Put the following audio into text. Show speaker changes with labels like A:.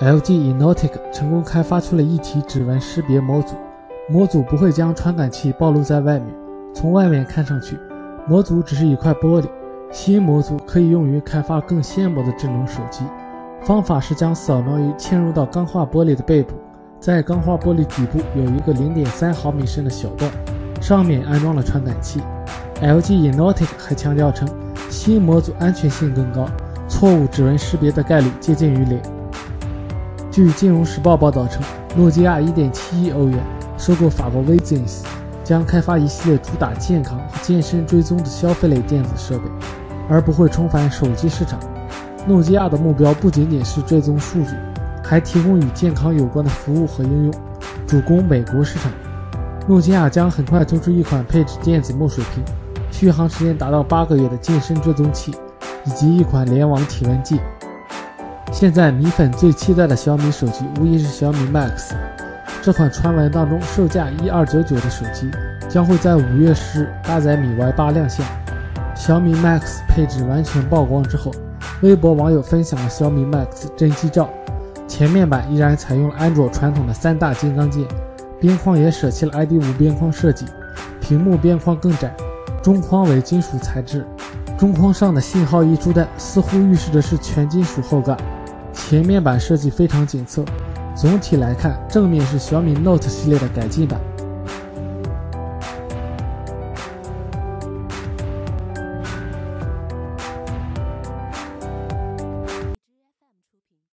A: LG Innotek 成功开发出了一体指纹识别模组，模组不会将传感器暴露在外面。从外面看上去，模组只是一块玻璃。新模组可以用于开发更纤薄的智能手机。方法是将扫描仪嵌入到钢化玻璃的背部，在钢化玻璃底部有一个0.3毫米深的小洞，上面安装了传感器。LG Innotek 还强调称，新模组安全性更高，错误指纹识别的概率接近于零。据《金融时报》报道称，诺基亚1.7亿欧元收购法国 Vizins，将开发一系列主打健康和健身追踪的消费类电子设备，而不会重返手机市场。诺基亚的目标不仅仅是追踪数据，还提供与健康有关的服务和应用，主攻美国市场。诺基亚将很快推出一款配置电子墨水屏、续航时间达到八个月的健身追踪器，以及一款联网体温计。现在米粉最期待的小米手机无疑是小米 Max。这款传闻当中售价一二九九的手机，将会在五月十日搭载米 Y 八亮相。小米 Max 配置完全曝光之后，微博网友分享了小米 Max 真机照。前面板依然采用了安卓传统的三大金刚键，边框也舍弃了 ID 五边框设计，屏幕边框更窄，中框为金属材质。中框上的信号一出带似乎预示着是全金属后盖。前面板设计非常紧凑，总体来看，正面是小米 Note 系列的改进版。